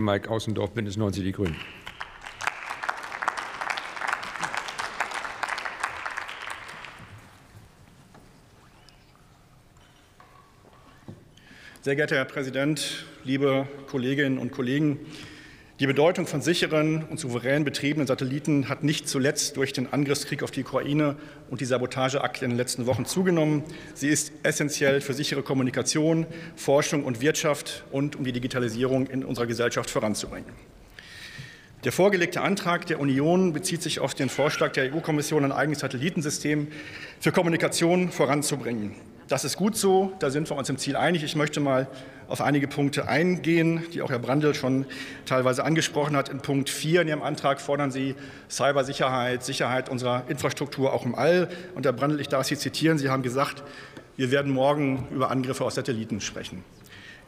Mike Außendorf, Bündnis 90 Die Grünen. Sehr geehrter Herr Präsident, liebe Kolleginnen und Kollegen! Die Bedeutung von sicheren und souverän betriebenen Satelliten hat nicht zuletzt durch den Angriffskrieg auf die Ukraine und die Sabotageakte in den letzten Wochen zugenommen. Sie ist essentiell für sichere Kommunikation, Forschung und Wirtschaft und um die Digitalisierung in unserer Gesellschaft voranzubringen. Der vorgelegte Antrag der Union bezieht sich auf den Vorschlag der EU-Kommission, ein eigenes Satellitensystem für Kommunikation voranzubringen. Das ist gut so, da sind wir uns im Ziel einig. Ich möchte mal auf einige Punkte eingehen, die auch Herr Brandl schon teilweise angesprochen hat. In Punkt 4 in Ihrem Antrag fordern Sie Cybersicherheit, Sicherheit unserer Infrastruktur auch im All. Und Herr Brandl, ich darf Sie zitieren, Sie haben gesagt, wir werden morgen über Angriffe aus Satelliten sprechen.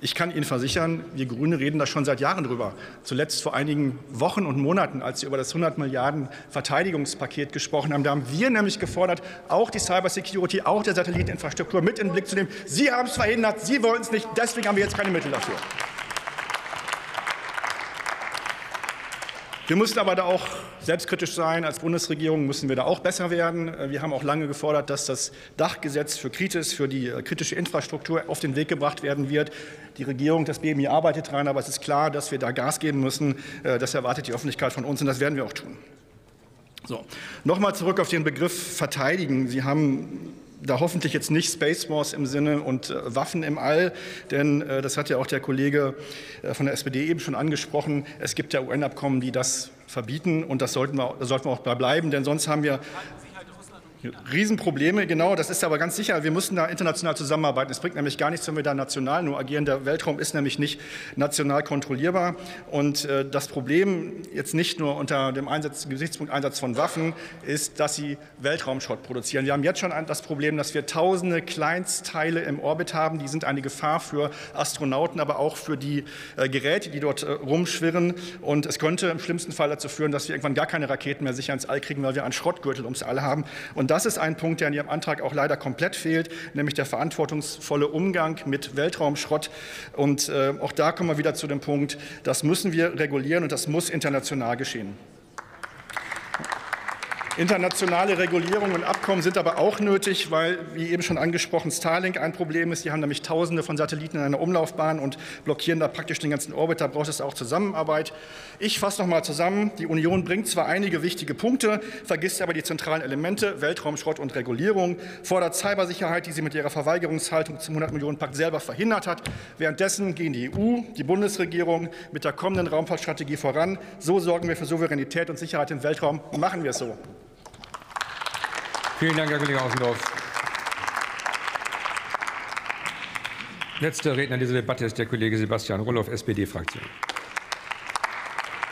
Ich kann Ihnen versichern, wir Grüne reden da schon seit Jahren drüber. Zuletzt vor einigen Wochen und Monaten, als Sie über das 100 Milliarden Verteidigungspaket gesprochen haben. Da haben wir nämlich gefordert, auch die Cybersecurity, auch der Satelliteninfrastruktur mit in den Blick zu nehmen. Sie haben es verhindert, Sie wollten es nicht. Deswegen haben wir jetzt keine Mittel dafür. Wir müssen aber da auch selbstkritisch sein. Als Bundesregierung müssen wir da auch besser werden. Wir haben auch lange gefordert, dass das Dachgesetz für Kritis, für die äh, kritische Infrastruktur auf den Weg gebracht werden wird. Die Regierung, das BMI arbeitet daran, aber es ist klar, dass wir da Gas geben müssen. Äh, das erwartet die Öffentlichkeit von uns und das werden wir auch tun. So, nochmal zurück auf den Begriff verteidigen. Sie haben da hoffentlich jetzt nicht Space Wars im Sinne und äh, Waffen im All, denn äh, das hat ja auch der Kollege äh, von der SPD eben schon angesprochen. Es gibt ja UN-Abkommen, die das verbieten und das sollten wir, da sollten wir auch bleiben, denn sonst haben wir Riesenprobleme, genau, das ist aber ganz sicher. Wir müssen da international zusammenarbeiten. Es bringt nämlich gar nichts, wenn wir da national nur agieren. Der Weltraum ist nämlich nicht national kontrollierbar. Und äh, das Problem jetzt nicht nur unter dem Einsatz, Gesichtspunkt Einsatz von Waffen ist, dass sie Weltraumschrott produzieren. Wir haben jetzt schon das Problem, dass wir tausende Kleinstteile im Orbit haben. Die sind eine Gefahr für Astronauten, aber auch für die äh, Geräte, die dort äh, rumschwirren. Und es könnte im schlimmsten Fall dazu führen, dass wir irgendwann gar keine Raketen mehr sicher ins All kriegen, weil wir einen Schrottgürtel ums All haben. Und das ist ein Punkt, der in Ihrem Antrag auch leider komplett fehlt, nämlich der verantwortungsvolle Umgang mit Weltraumschrott. Und äh, auch da kommen wir wieder zu dem Punkt, das müssen wir regulieren und das muss international geschehen. Internationale Regulierungen und Abkommen sind aber auch nötig, weil, wie eben schon angesprochen, Starlink ein Problem ist. Die haben nämlich Tausende von Satelliten in einer Umlaufbahn und blockieren da praktisch den ganzen Orbit. Da braucht es auch Zusammenarbeit. Ich fasse noch mal zusammen. Die Union bringt zwar einige wichtige Punkte, vergisst aber die zentralen Elemente, Weltraumschrott und Regulierung, fordert Cybersicherheit, die sie mit ihrer Verweigerungshaltung zum 100-Millionen-Pakt selber verhindert hat. Währenddessen gehen die EU, die Bundesregierung mit der kommenden Raumfahrtstrategie voran. So sorgen wir für Souveränität und Sicherheit im Weltraum. Machen wir es so. Vielen Dank, Herr Kollege Außendorf. Letzter Redner in dieser Debatte ist der Kollege Sebastian Rulloff, SPD-Fraktion.